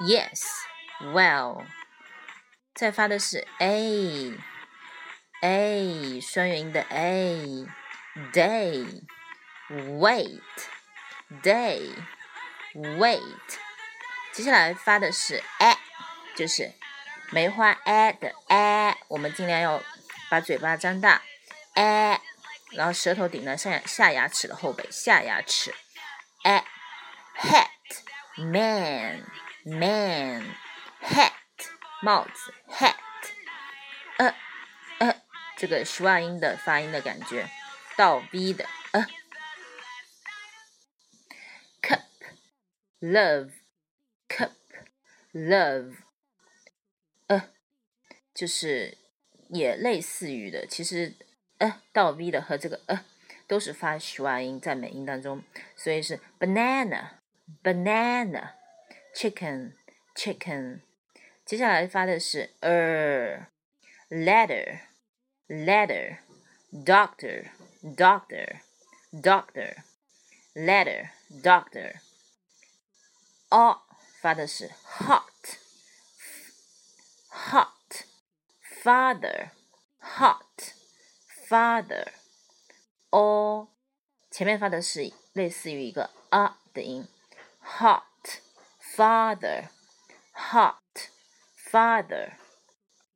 Yes, well，再发的是 a，a 双元音的 a，day，wait，day，wait，接下来发的是 a，就是梅花 a 的 a，我们尽量要把嘴巴张大 a，然后舌头顶在上下牙齿的后背，下牙齿，A，hat，man Man, hat 帽子 hat，呃呃，这个 schwa 音的发音的感觉，倒 v 的呃，cup love cup love，呃，就是也类似于的，其实呃倒 v 的和这个呃都是发 schwa 音在美音当中，所以是 banana banana。chicken chicken，接下来发的是 er ladder ladder doctor doctor doctor ladder doctor o 发的是 hot hot father hot father o 前面发的是类似于一个 a 的音 hot father, hot, father.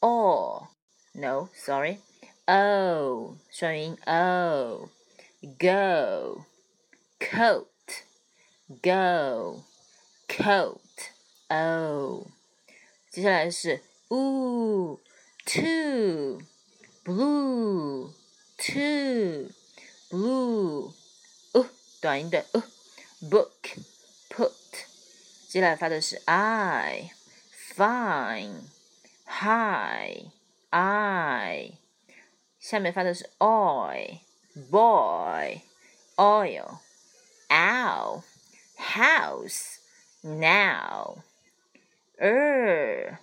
Oh, no, sorry. Oh, 双元音 oh. Go, coat, go, coat. Oh，接下来是 ooh, two, blue, two, blue. 哦，短音的哦，book, put。 接下来发的是 I, fine, hi, I 下面发的是 oi boy oil ow house now er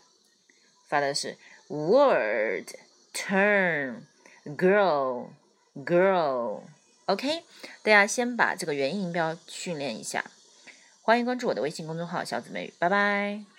发的是 word turn girl girl OK，大家先把这个元音音标训练一下。欢迎关注我的微信公众号“小姊妹”，拜拜。